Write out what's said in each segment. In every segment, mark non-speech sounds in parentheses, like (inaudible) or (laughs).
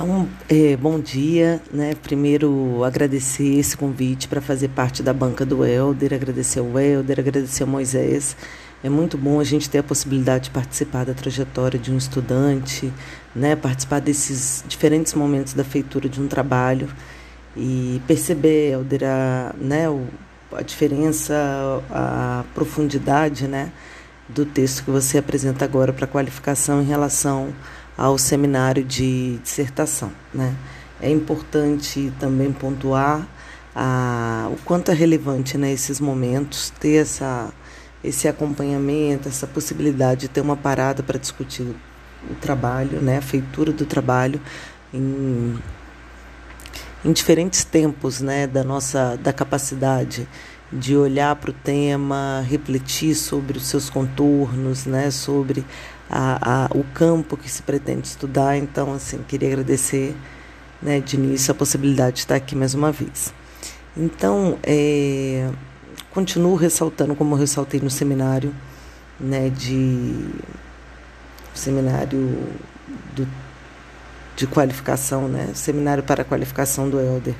Então, é, bom dia, né? Primeiro agradecer esse convite para fazer parte da banca do Helder, agradecer ao Helder, agradecer ao Moisés. É muito bom a gente ter a possibilidade de participar da trajetória de um estudante, né? Participar desses diferentes momentos da feitura de um trabalho e perceber, Helder, a, né? a diferença, a profundidade, né? Do texto que você apresenta agora para qualificação em relação ao seminário de dissertação. Né? É importante também pontuar a, o quanto é relevante né, esses momentos, ter essa, esse acompanhamento, essa possibilidade de ter uma parada para discutir o trabalho, né, a feitura do trabalho em, em diferentes tempos né, da nossa da capacidade de olhar para o tema, refletir sobre os seus contornos, né, sobre a, a, o campo que se pretende estudar. Então, assim, queria agradecer né, de início a possibilidade de estar aqui mais uma vez. Então, é, continuo ressaltando, como eu ressaltei no seminário, né, de seminário do, de qualificação, né, seminário para a qualificação do Elder,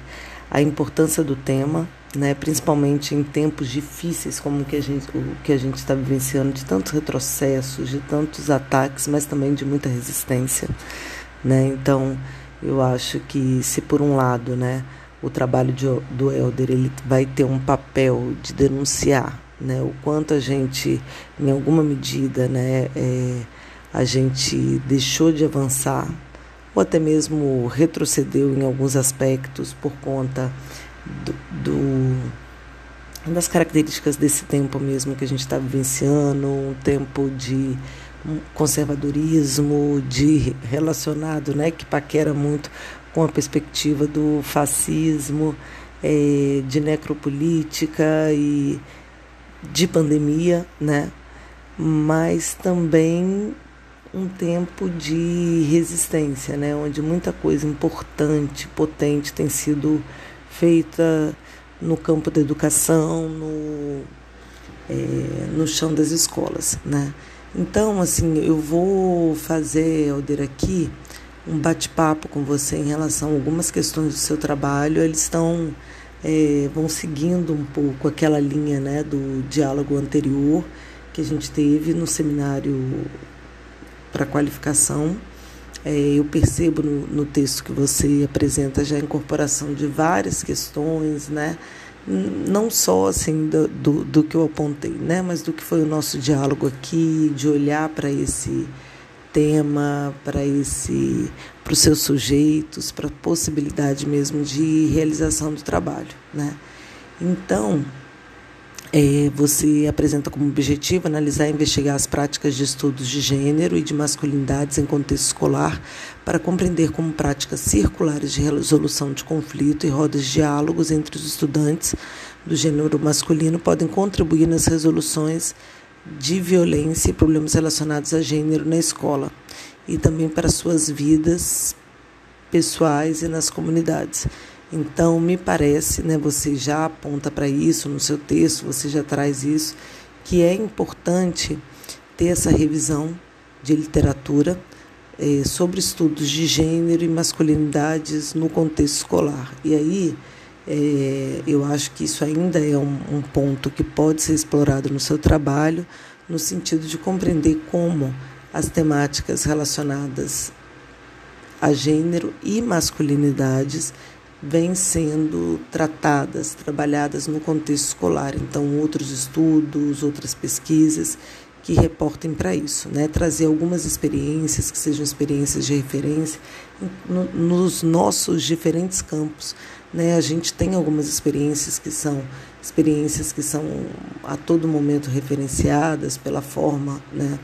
a importância do tema, né, principalmente em tempos difíceis como que a gente, o que a gente está vivenciando, de tantos retrocessos, de tantos ataques, mas também de muita resistência. Né? Então, eu acho que se por um lado né, o trabalho de, do Helder ele vai ter um papel de denunciar né, o quanto a gente, em alguma medida, né, é, a gente deixou de avançar ou até mesmo retrocedeu em alguns aspectos por conta do, do das características desse tempo mesmo que a gente está vivenciando, um tempo de conservadorismo, de relacionado, né, que paquera muito com a perspectiva do fascismo, é, de necropolítica e de pandemia, né, mas também um tempo de resistência, né, onde muita coisa importante, potente tem sido feita no campo da educação, no, é, no chão das escolas, né? Então, assim, eu vou fazer, Alder, aqui um bate-papo com você em relação a algumas questões do seu trabalho. Eles estão, é, vão seguindo um pouco aquela linha, né, do diálogo anterior que a gente teve no seminário para qualificação é, eu percebo no, no, texto que você apresenta já a incorporação de várias questões, né? não só assim do, do, do, que eu apontei, né? mas do que foi o nosso diálogo aqui, de olhar para esse tema, para esse para os seus sujeitos, para a possibilidade mesmo de realização do trabalho. Né? Então, é, você apresenta como objetivo analisar e investigar as práticas de estudos de gênero e de masculinidades em contexto escolar para compreender como práticas circulares de resolução de conflito e rodas de diálogos entre os estudantes do gênero masculino podem contribuir nas resoluções de violência e problemas relacionados a gênero na escola e também para suas vidas pessoais e nas comunidades. Então, me parece, né, você já aponta para isso no seu texto, você já traz isso, que é importante ter essa revisão de literatura é, sobre estudos de gênero e masculinidades no contexto escolar. E aí, é, eu acho que isso ainda é um, um ponto que pode ser explorado no seu trabalho, no sentido de compreender como as temáticas relacionadas a gênero e masculinidades vêm sendo tratadas, trabalhadas no contexto escolar. Então, outros estudos, outras pesquisas que reportem para isso, né? Trazer algumas experiências que sejam experiências de referência no, nos nossos diferentes campos, né? A gente tem algumas experiências que são experiências que são a todo momento referenciadas pela forma, né?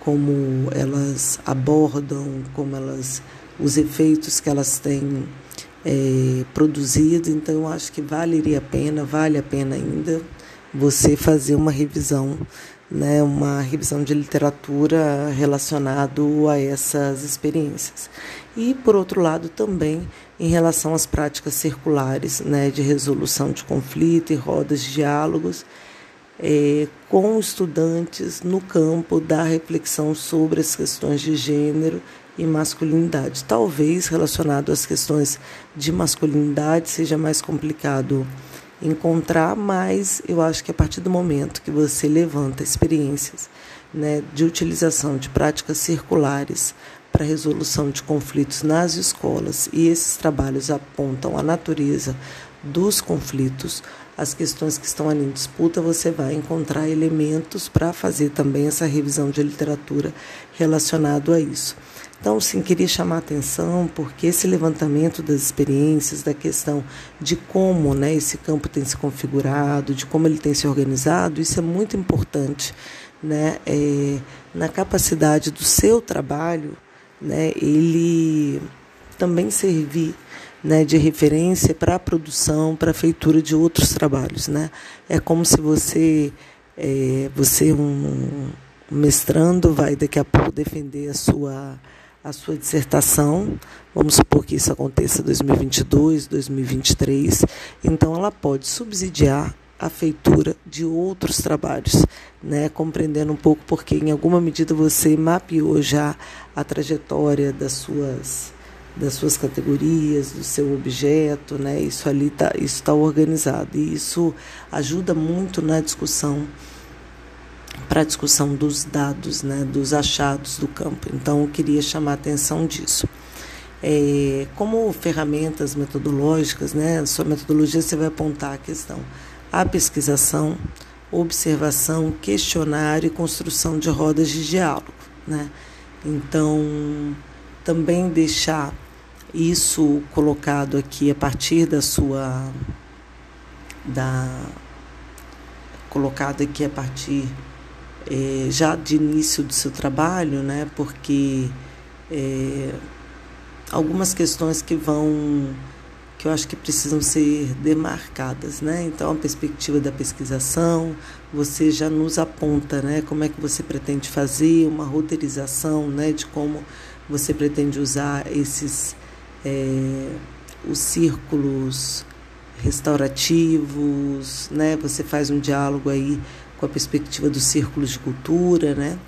Como elas abordam, como elas os efeitos que elas têm é, produzido, então eu acho que valeria a pena, vale a pena ainda você fazer uma revisão, né, uma revisão de literatura relacionado a essas experiências. E por outro lado também em relação às práticas circulares, né, de resolução de conflito e rodas de diálogos, é, com estudantes no campo da reflexão sobre as questões de gênero e masculinidade. Talvez relacionado às questões de masculinidade seja mais complicado encontrar, mas eu acho que a partir do momento que você levanta experiências né, de utilização de práticas circulares para resolução de conflitos nas escolas e esses trabalhos apontam a natureza dos conflitos, as questões que estão ali em disputa, você vai encontrar elementos para fazer também essa revisão de literatura relacionado a isso. Então, sim, queria chamar a atenção porque esse levantamento das experiências, da questão de como né, esse campo tem se configurado, de como ele tem se organizado, isso é muito importante né, é, na capacidade do seu trabalho, né, ele também servir né, de referência para a produção, para a feitura de outros trabalhos. Né? É como se você, é, você um mestrando, vai daqui a pouco defender a sua, a sua dissertação. Vamos supor que isso aconteça em 2022, 2023. Então, ela pode subsidiar a feitura de outros trabalhos, né? compreendendo um pouco porque, em alguma medida, você mapeou já a trajetória das suas das suas categorias, do seu objeto, né? Isso ali tá, isso está organizado e isso ajuda muito na discussão para a discussão dos dados, né? Dos achados do campo. Então, eu queria chamar a atenção disso. É, como ferramentas metodológicas, né? Sua metodologia você vai apontar a questão a pesquisação, observação, questionário e construção de rodas de diálogo, né? Então, também deixar isso colocado aqui a partir da sua da colocado aqui a partir é, já de início do seu trabalho, né? Porque é, algumas questões que vão que eu acho que precisam ser demarcadas, né? Então a perspectiva da pesquisação, você já nos aponta, né? Como é que você pretende fazer uma roteirização, né? De como você pretende usar esses é, os círculos restaurativos, né? Você faz um diálogo aí com a perspectiva dos círculos de cultura, né?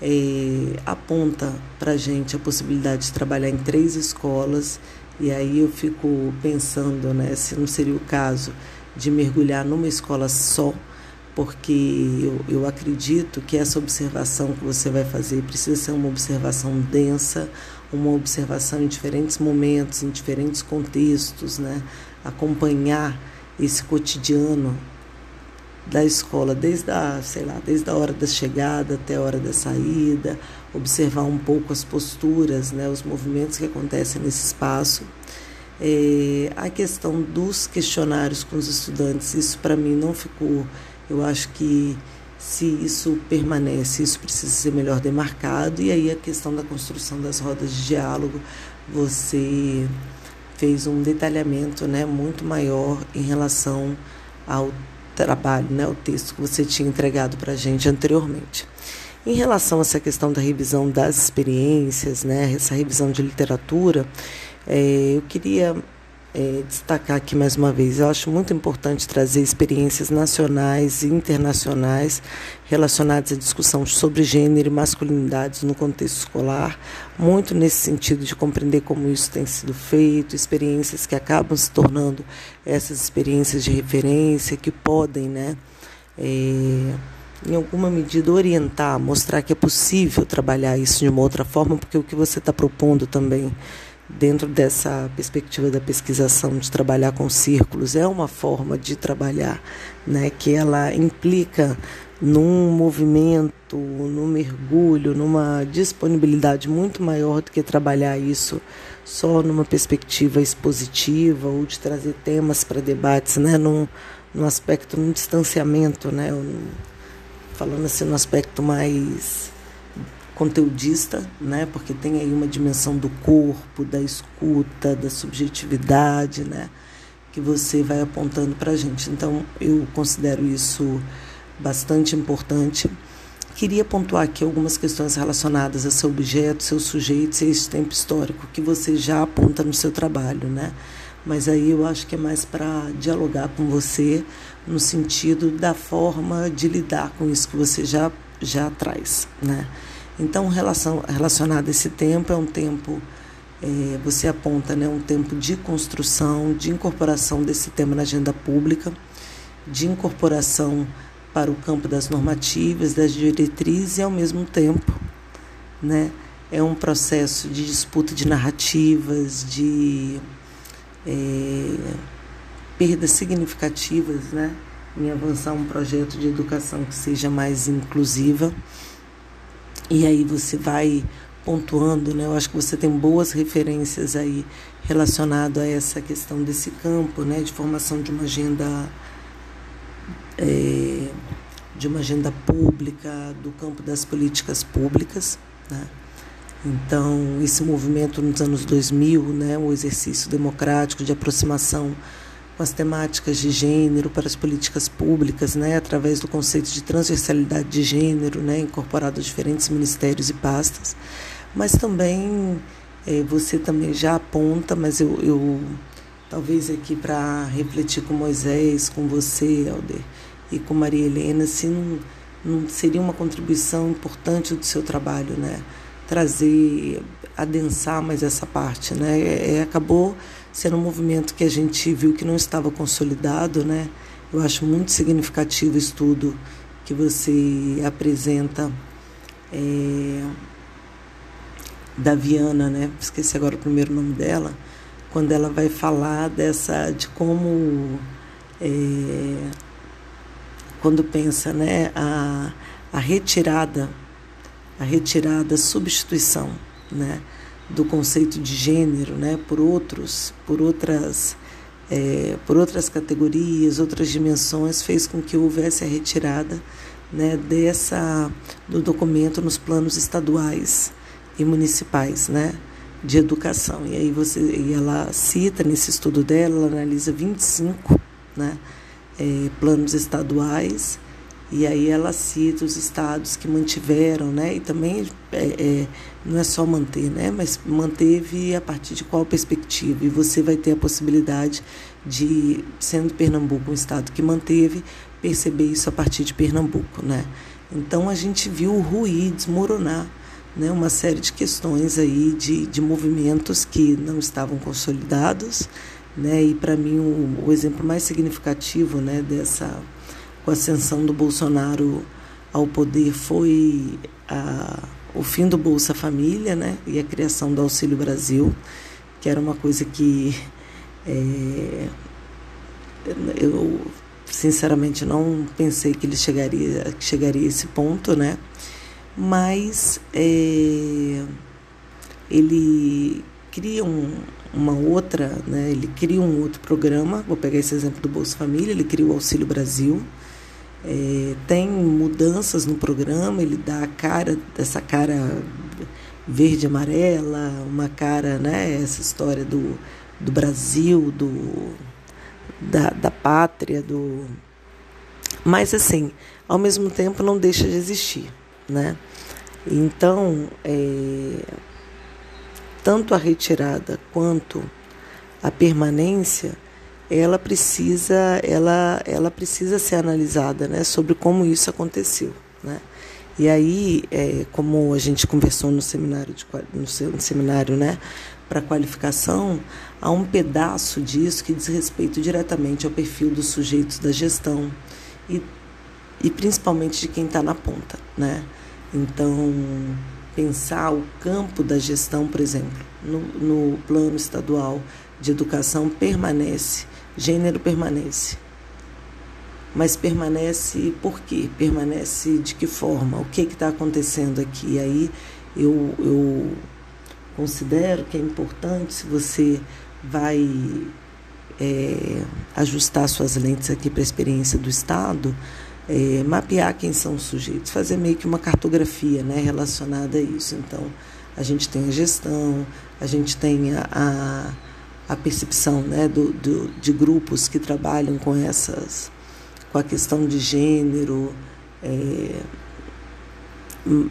É, aponta para a gente a possibilidade de trabalhar em três escolas e aí eu fico pensando, né, se não seria o caso de mergulhar numa escola só, porque eu, eu acredito que essa observação que você vai fazer precisa ser uma observação densa, uma observação em diferentes momentos, em diferentes contextos, né? Acompanhar esse cotidiano da escola desde a, sei lá, desde a hora da chegada até a hora da saída, observar um pouco as posturas, né, os movimentos que acontecem nesse espaço. É, a questão dos questionários com os estudantes, isso para mim não ficou, eu acho que se isso permanece, isso precisa ser melhor demarcado. E aí a questão da construção das rodas de diálogo, você fez um detalhamento né, muito maior em relação ao trabalho, né, o texto que você tinha entregado para a gente anteriormente. Em relação a essa questão da revisão das experiências, né, essa revisão de literatura, é, eu queria é, destacar aqui mais uma vez. Eu acho muito importante trazer experiências nacionais e internacionais relacionadas à discussão sobre gênero e masculinidades no contexto escolar, muito nesse sentido de compreender como isso tem sido feito, experiências que acabam se tornando essas experiências de referência que podem, né? É, em alguma medida orientar, mostrar que é possível trabalhar isso de uma outra forma, porque o que você está propondo também dentro dessa perspectiva da pesquisação de trabalhar com círculos é uma forma de trabalhar, né, que ela implica num movimento, num mergulho, numa disponibilidade muito maior do que trabalhar isso só numa perspectiva expositiva ou de trazer temas para debates, né, num, num aspecto, num distanciamento, né, falando assim, num aspecto mais conteudista, né? Porque tem aí uma dimensão do corpo, da escuta, da subjetividade, né? Que você vai apontando para a gente. Então, eu considero isso bastante importante. Queria pontuar aqui algumas questões relacionadas a seu objeto, seu sujeito, seu tempo histórico, que você já aponta no seu trabalho, né? Mas aí eu acho que é mais para dialogar com você, no sentido da forma de lidar com isso que você já, já traz. Né? Então, relação, relacionado a esse tempo, é um tempo, é, você aponta, né, um tempo de construção, de incorporação desse tema na agenda pública, de incorporação para o campo das normativas, das diretrizes e, ao mesmo tempo, né, é um processo de disputa de narrativas, de é, perdas significativas né, em avançar um projeto de educação que seja mais inclusiva. E aí você vai pontuando, né? Eu acho que você tem boas referências aí relacionado a essa questão desse campo, né? De formação de uma agenda é, de uma agenda pública, do campo das políticas públicas, né? Então, esse movimento nos anos 2000, né, o exercício democrático de aproximação com as temáticas de gênero para as políticas públicas, né, através do conceito de transversalidade de gênero, né, incorporado a diferentes ministérios e pastas, mas também é, você também já aponta, mas eu, eu talvez aqui para refletir com Moisés, com você, Helder, e com Maria Helena, se não, não seria uma contribuição importante do seu trabalho, né? trazer, adensar mais essa parte, né? É, é, acabou sendo um movimento que a gente viu que não estava consolidado, né? Eu acho muito significativo o estudo que você apresenta é, da Viana, né? Esqueci agora o primeiro nome dela, quando ela vai falar dessa de como é, quando pensa, né, a, a retirada a retirada, a substituição né, do conceito de gênero né, por outros, por outras, é, por outras categorias, outras dimensões, fez com que houvesse a retirada né, dessa do documento nos planos estaduais e municipais, né, de educação. E aí você, e ela cita nesse estudo dela, ela analisa 25, né, é, planos estaduais e aí ela cita os estados que mantiveram, né? E também é, é, não é só manter, né? Mas manteve a partir de qual perspectiva? E você vai ter a possibilidade de, sendo Pernambuco um estado que manteve, perceber isso a partir de Pernambuco, né? Então a gente viu ruir, desmoronar, né? Uma série de questões aí de, de movimentos que não estavam consolidados, né? E para mim o, o exemplo mais significativo, né? Dessa com a ascensão do Bolsonaro ao poder foi a, o fim do Bolsa Família né, e a criação do Auxílio Brasil, que era uma coisa que é, eu sinceramente não pensei que ele chegaria, que chegaria a esse ponto, né? Mas é, ele cria um, uma outra, né? Ele cria um outro programa. Vou pegar esse exemplo do Bolsa Família. Ele cria o Auxílio Brasil, é, tem mudanças no programa, ele dá a cara, essa cara verde amarela, uma cara, né, essa história do, do Brasil, do, da, da pátria, do. Mas assim, ao mesmo tempo não deixa de existir, né? Então, é, tanto a retirada quanto a permanência ela precisa, ela, ela precisa ser analisada né, sobre como isso aconteceu. Né? E aí, é, como a gente conversou no seminário, de, no, seminário né, para qualificação, há um pedaço disso que diz respeito diretamente ao perfil dos sujeitos da gestão e, e principalmente de quem está na ponta. Né? Então, pensar o campo da gestão, por exemplo, no, no plano estadual de educação permanece gênero permanece. Mas permanece por quê? Permanece de que forma? O que está acontecendo aqui? Aí eu, eu considero que é importante, se você vai é, ajustar suas lentes aqui para a experiência do Estado, é, mapear quem são os sujeitos, fazer meio que uma cartografia né, relacionada a isso. Então, a gente tem a gestão, a gente tem a, a a percepção né, do, do, de grupos que trabalham com essas com a questão de gênero, é, hum,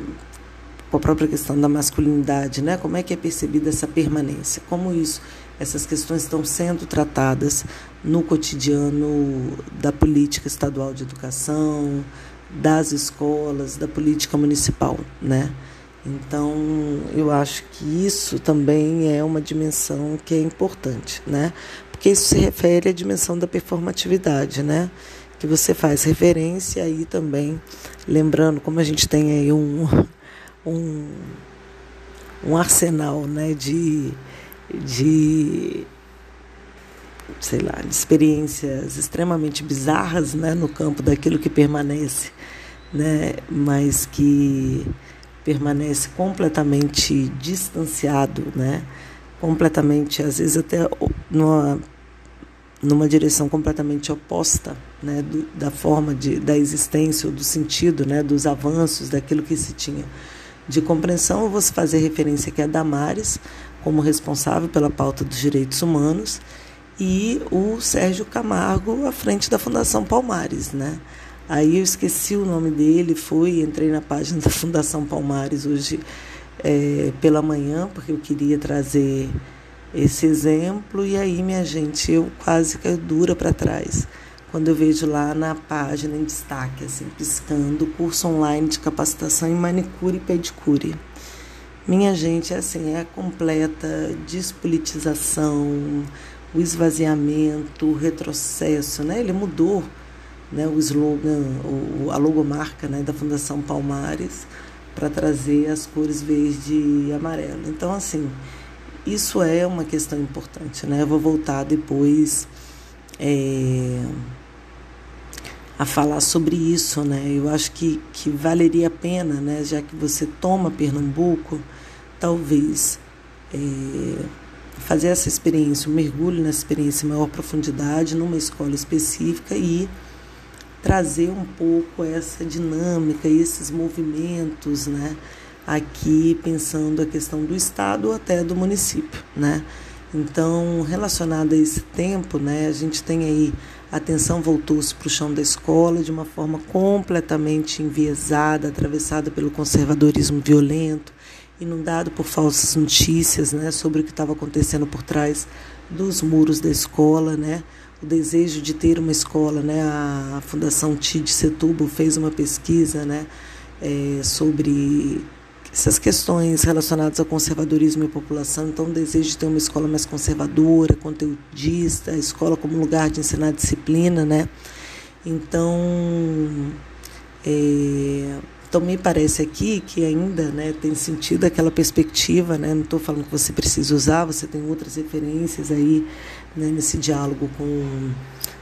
com a própria questão da masculinidade, né? Como é que é percebida essa permanência? Como isso essas questões estão sendo tratadas no cotidiano da política estadual de educação, das escolas, da política municipal, né? Então, eu acho que isso também é uma dimensão que é importante, né? Porque isso se refere à dimensão da performatividade, né? Que você faz referência aí também, lembrando como a gente tem aí um, um, um arsenal, né, de, de sei lá, de experiências extremamente bizarras, né, no campo daquilo que permanece, né, mas que permanece completamente distanciado, né? completamente, às vezes até numa, numa direção completamente oposta né? Do, da forma de, da existência ou do sentido, né? dos avanços, daquilo que se tinha de compreensão. Eu vou fazer referência aqui a Damares, como responsável pela pauta dos direitos humanos, e o Sérgio Camargo à frente da Fundação Palmares, né? Aí eu esqueci o nome dele, fui, entrei na página (laughs) da Fundação Palmares hoje é, pela manhã, porque eu queria trazer esse exemplo, e aí, minha gente, eu quase caio dura para trás quando eu vejo lá na página em destaque, assim, piscando, curso online de capacitação em manicure e pedicure. Minha gente, é assim, é a completa despolitização, o esvaziamento, o retrocesso, né? Ele mudou né, o slogan, o, a logomarca né, da Fundação Palmares para trazer as cores verde e amarelo. Então, assim, isso é uma questão importante. Né? Eu vou voltar depois é, a falar sobre isso. Né? Eu acho que, que valeria a pena, né, já que você toma Pernambuco, talvez é, fazer essa experiência, um mergulho nessa experiência em maior profundidade, numa escola específica e trazer um pouco essa dinâmica, esses movimentos, né? Aqui pensando a questão do estado ou até do município, né? Então, relacionado a esse tempo, né, a gente tem aí a atenção voltou-se para o chão da escola de uma forma completamente enviesada, atravessada pelo conservadorismo violento, inundado por falsas notícias, né, sobre o que estava acontecendo por trás dos muros da escola, né? O desejo de ter uma escola, né? A Fundação TID Setúbal fez uma pesquisa, né? É, sobre essas questões relacionadas ao conservadorismo e população. Então, o desejo de ter uma escola mais conservadora, conteudista, a escola como lugar de ensinar disciplina, né? Então, é, então me parece aqui que ainda né, tem sentido aquela perspectiva, né? não estou falando que você precisa usar, você tem outras referências aí né, nesse diálogo com,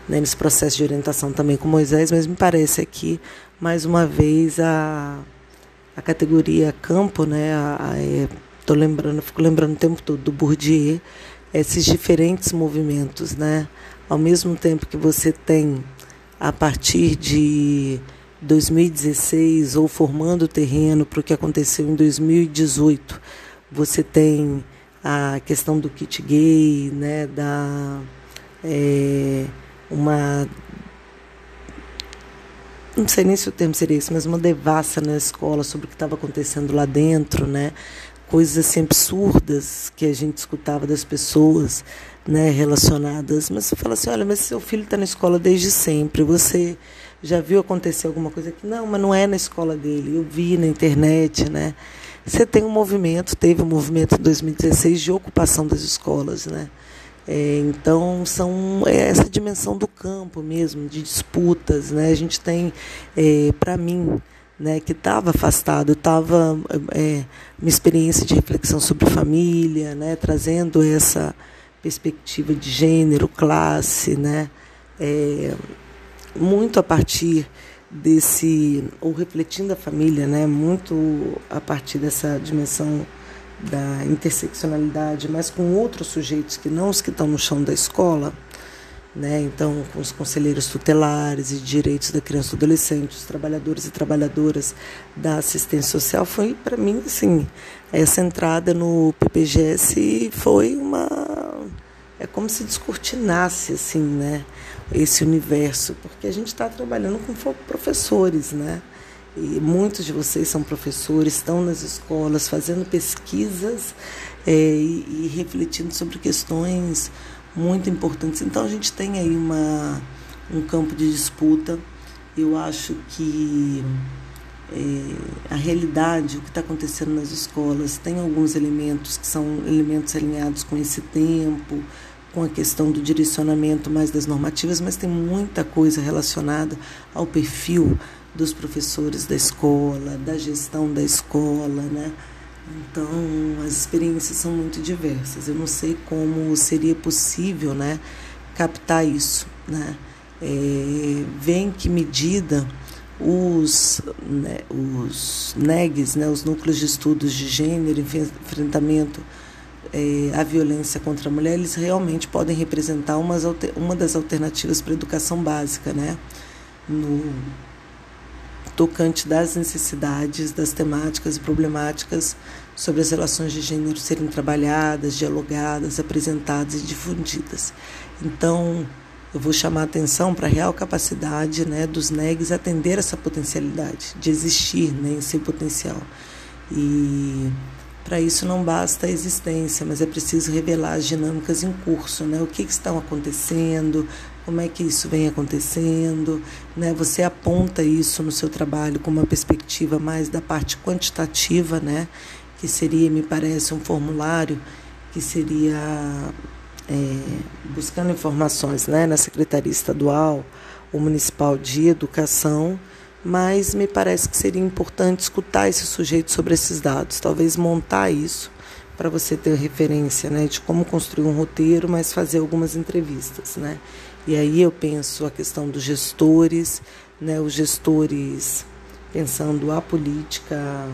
né, nesse processo de orientação também com Moisés, mas me parece aqui, mais uma vez, a, a categoria campo, né, estou é, lembrando, fico lembrando o tempo todo do Bourdieu, esses diferentes movimentos, né, ao mesmo tempo que você tem, a partir de 2016, ou formando o terreno para o que aconteceu em 2018, você tem a questão do kit gay, né, da é, uma não sei nem se o termo seria isso, mas uma devassa na escola sobre o que estava acontecendo lá dentro, né? Coisas assim absurdas que a gente escutava das pessoas, né, relacionadas. Mas você fala assim, olha, mas seu filho está na escola desde sempre, você já viu acontecer alguma coisa aqui? Não, mas não é na escola dele, eu vi na internet, né? Você tem um movimento, teve um movimento em 2016 de ocupação das escolas, né? É, então são é essa dimensão do campo mesmo, de disputas, né? A gente tem, é, para mim, né, que estava afastado, estava é, uma experiência de reflexão sobre família, né, trazendo essa perspectiva de gênero, classe, né, é, muito a partir desse ou refletindo a família, né, muito a partir dessa dimensão da interseccionalidade, mas com outros sujeitos que não os que estão no chão da escola, né? Então, com os conselheiros tutelares e direitos da criança e adolescente, os trabalhadores e trabalhadoras da assistência social, foi para mim assim, essa entrada no PPGS foi uma é como se descortinasse assim, né? Esse universo, porque a gente está trabalhando com professores, né? E muitos de vocês são professores, estão nas escolas fazendo pesquisas é, e, e, refletindo sobre questões muito importantes. Então a gente tem aí uma, um campo de disputa. Eu acho que é, a realidade, o que está acontecendo nas escolas, tem alguns elementos que são elementos alinhados com esse tempo, com a questão do direcionamento mais das normativas, mas tem muita coisa relacionada ao perfil dos professores da escola, da gestão da escola, né? Então, as experiências são muito diversas. Eu não sei como seria possível, né, captar isso, né? É, em que medida os, né, os NEGs, né, os núcleos de estudos de gênero, enfrentamento é, à violência contra a mulher, eles realmente podem representar umas, uma das alternativas para a educação básica, né? No tocante das necessidades, das temáticas e problemáticas sobre as relações de gênero serem trabalhadas, dialogadas, apresentadas e difundidas. Então, eu vou chamar a atenção para a real capacidade né, dos NEGs atender essa potencialidade, de existir né, em seu potencial. E para isso não basta a existência, mas é preciso revelar as dinâmicas em curso, né? O que, que estão acontecendo, como é que isso vem acontecendo, né? Você aponta isso no seu trabalho com uma perspectiva mais da parte quantitativa, né? Que seria, me parece, um formulário que seria é, buscando informações, né? Na Secretaria Estadual ou Municipal de Educação mas me parece que seria importante escutar esse sujeito sobre esses dados, talvez montar isso para você ter referência né, de como construir um roteiro, mas fazer algumas entrevistas. Né? E aí eu penso a questão dos gestores, né, os gestores pensando a política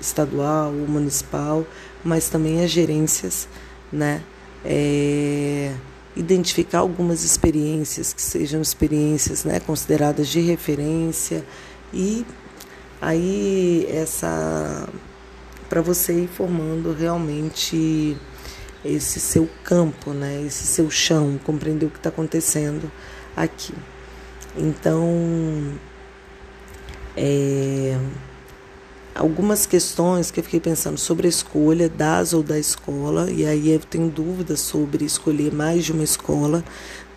estadual municipal, mas também as gerências, né? É, identificar algumas experiências que sejam experiências né, consideradas de referência, e aí essa para você ir formando realmente esse seu campo, né? Esse seu chão, compreender o que está acontecendo aqui. Então, é, algumas questões que eu fiquei pensando sobre a escolha das ou da escola, e aí eu tenho dúvidas sobre escolher mais de uma escola,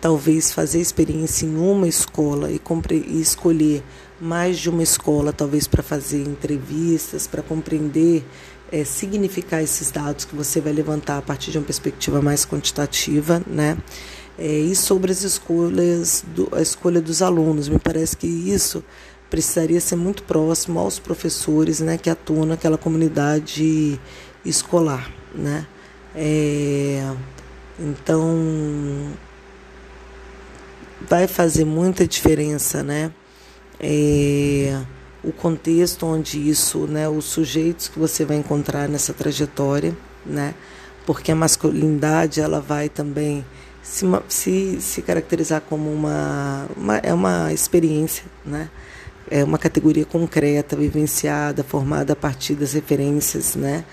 talvez fazer experiência em uma escola e, e escolher mais de uma escola, talvez para fazer entrevistas, para compreender, é, significar esses dados que você vai levantar a partir de uma perspectiva mais quantitativa, né? É, e sobre as escolhas, do, a escolha dos alunos, me parece que isso precisaria ser muito próximo aos professores, né, que atuam naquela comunidade escolar, né? É, então vai fazer muita diferença, né? É, o contexto onde isso, né, os sujeitos que você vai encontrar nessa trajetória, né, porque a masculinidade ela vai também se, se, se caracterizar como uma, uma é uma experiência, né, é uma categoria concreta, vivenciada, formada a partir das referências, né,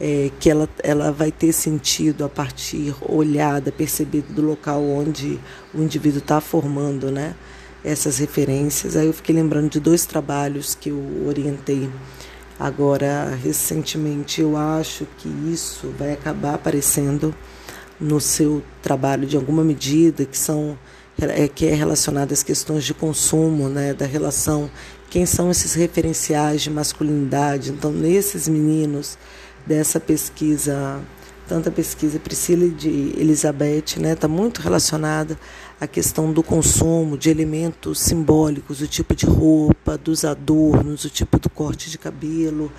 é, que ela, ela vai ter sentido a partir olhada, percebida do local onde o indivíduo está formando, né, essas referências. Aí eu fiquei lembrando de dois trabalhos que eu orientei agora recentemente. Eu acho que isso vai acabar aparecendo no seu trabalho de alguma medida, que são é, que é relacionado às questões de consumo, né, da relação, quem são esses referenciais de masculinidade. Então, nesses meninos dessa pesquisa, tanta pesquisa Priscila e de Elizabeth, né, está muito relacionada a questão do consumo de elementos simbólicos, o tipo de roupa, dos adornos, o tipo do corte de cabelo,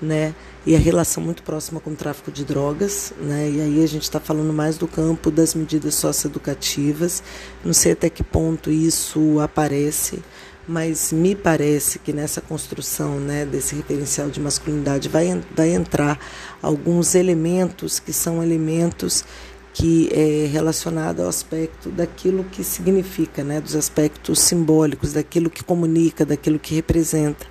né? E a relação muito próxima com o tráfico de drogas, né? E aí a gente está falando mais do campo das medidas socioeducativas. Não sei até que ponto isso aparece, mas me parece que nessa construção, né, desse referencial de masculinidade vai, vai entrar alguns elementos que são elementos que é relacionado ao aspecto daquilo que significa, né, dos aspectos simbólicos, daquilo que comunica, daquilo que representa.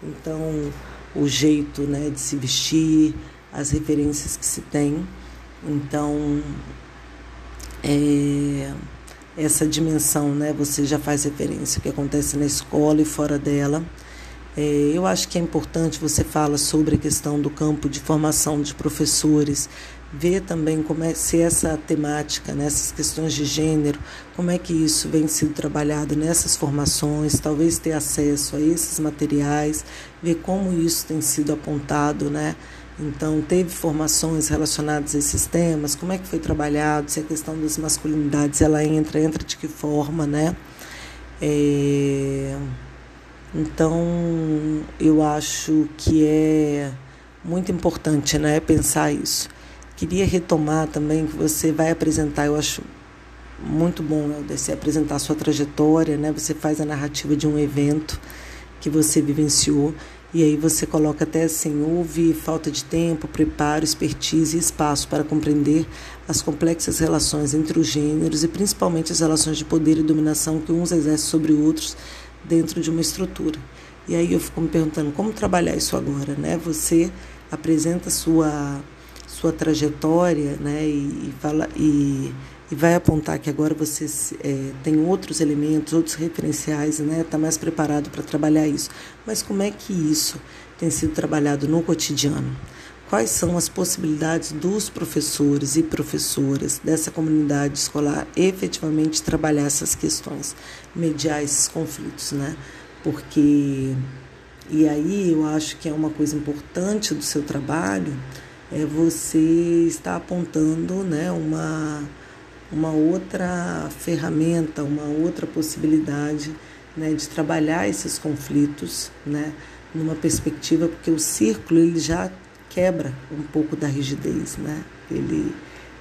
Então, o jeito, né, de se vestir, as referências que se tem. Então, é, essa dimensão, né, você já faz referência ao que acontece na escola e fora dela. É, eu acho que é importante você fala sobre a questão do campo de formação de professores, ver também como é se essa temática, nessas né, questões de gênero, como é que isso vem sendo trabalhado nessas formações, talvez ter acesso a esses materiais, ver como isso tem sido apontado, né? Então, teve formações relacionadas a esses temas, como é que foi trabalhado, se a questão das masculinidades ela entra, entra de que forma, né? É... Então, eu acho que é muito importante, né, pensar isso. Queria retomar também que você vai apresentar, eu acho muito bom, Helder, você apresentar a sua trajetória, né? Você faz a narrativa de um evento que você vivenciou e aí você coloca até assim, houve falta de tempo, preparo, expertise e espaço para compreender as complexas relações entre os gêneros e principalmente as relações de poder e dominação que uns exercem sobre outros dentro de uma estrutura. E aí eu fico me perguntando como trabalhar isso agora, né? Você apresenta sua sua trajetória, né? E, e fala e, e, vai apontar que agora você é, tem outros elementos, outros referenciais, né? Está mais preparado para trabalhar isso. Mas como é que isso tem sido trabalhado no cotidiano? Quais são as possibilidades dos professores e professoras dessa comunidade escolar efetivamente trabalhar essas questões, mediar esses conflitos, né? Porque e aí eu acho que é uma coisa importante do seu trabalho é você estar apontando né, uma, uma outra ferramenta, uma outra possibilidade né, de trabalhar esses conflitos né, numa perspectiva, porque o círculo ele já quebra um pouco da rigidez, né? ele,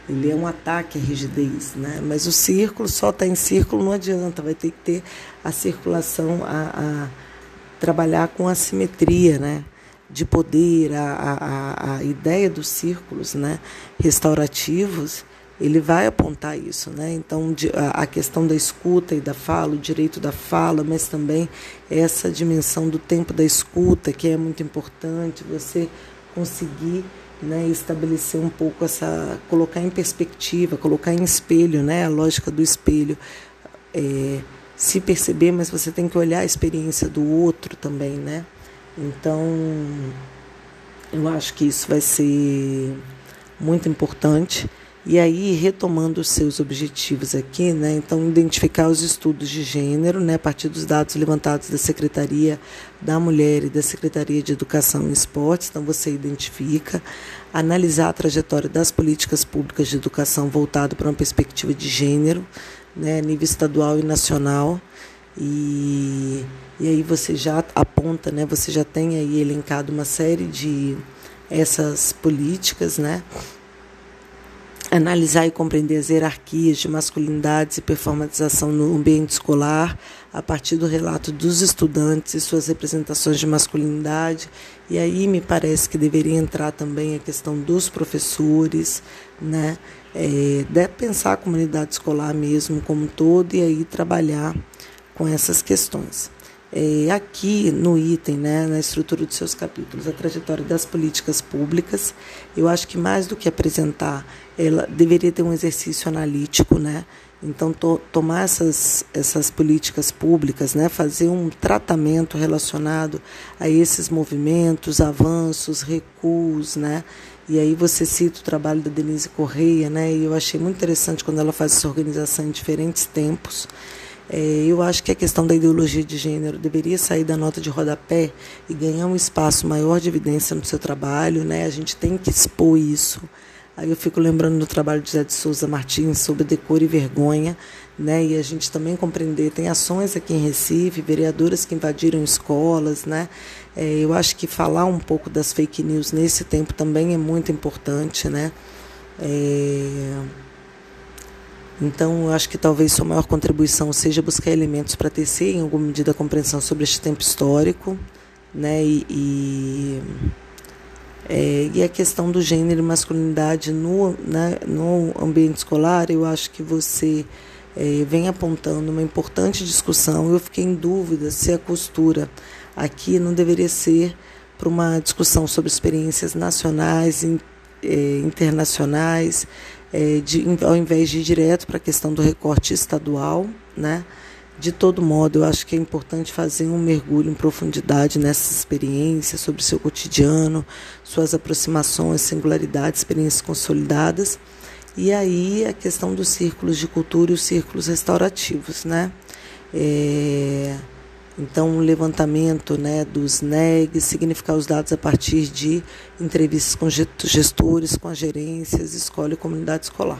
ele é um ataque à rigidez, né? mas o círculo só está em círculo não adianta, vai ter que ter a circulação, a, a trabalhar com a simetria, né? De poder, a, a, a ideia dos círculos né? restaurativos, ele vai apontar isso. Né? Então, a questão da escuta e da fala, o direito da fala, mas também essa dimensão do tempo da escuta, que é muito importante, você conseguir né, estabelecer um pouco essa, colocar em perspectiva, colocar em espelho, né, a lógica do espelho. É, se perceber, mas você tem que olhar a experiência do outro também, né? Então, eu acho que isso vai ser muito importante. E aí, retomando os seus objetivos aqui, né? Então, identificar os estudos de gênero, né? A partir dos dados levantados da Secretaria da Mulher e da Secretaria de Educação e Esportes. Então, você identifica. Analisar a trajetória das políticas públicas de educação voltado para uma perspectiva de gênero, né, nível estadual e nacional. E, e aí você já aponta, né, você já tem aí elencado uma série de essas políticas, né? Analisar e compreender as hierarquias de masculinidades e performatização no ambiente escolar, a partir do relato dos estudantes e suas representações de masculinidade. E aí me parece que deveria entrar também a questão dos professores, né? é, deve pensar a comunidade escolar mesmo como um todo e aí trabalhar com essas questões. É, aqui no item, né, na estrutura dos seus capítulos, a trajetória das políticas públicas, eu acho que mais do que apresentar, ela deveria ter um exercício analítico, né? Então, to, tomar essas, essas políticas públicas, né, fazer um tratamento relacionado a esses movimentos, avanços, recuos, né, e aí você cita o trabalho da Denise Correia, né? E eu achei muito interessante quando ela faz essa organização em diferentes tempos. É, eu acho que a questão da ideologia de gênero deveria sair da nota de rodapé e ganhar um espaço maior de evidência no seu trabalho, né? A gente tem que expor isso. Aí eu fico lembrando do trabalho de Zé de Souza Martins sobre decoro e vergonha, né? E a gente também compreender, tem ações aqui em Recife, vereadoras que invadiram escolas, né? É, eu acho que falar um pouco das fake news nesse tempo também é muito importante, né? É, então, eu acho que talvez sua maior contribuição seja buscar elementos para tecer, em alguma medida, a compreensão sobre este tempo histórico, né? E, e é, e a questão do gênero e masculinidade no, né, no ambiente escolar, eu acho que você é, vem apontando uma importante discussão. Eu fiquei em dúvida se a costura aqui não deveria ser para uma discussão sobre experiências nacionais, é, internacionais, é, de, ao invés de ir direto para a questão do recorte estadual, né? De todo modo, eu acho que é importante fazer um mergulho em profundidade nessas experiências, sobre seu cotidiano, suas aproximações, singularidades, experiências consolidadas. E aí a questão dos círculos de cultura e os círculos restaurativos, né? É, então, o levantamento né, dos NEGs, significar os dados a partir de entrevistas com gestores, com as gerências, escola e comunidade escolar.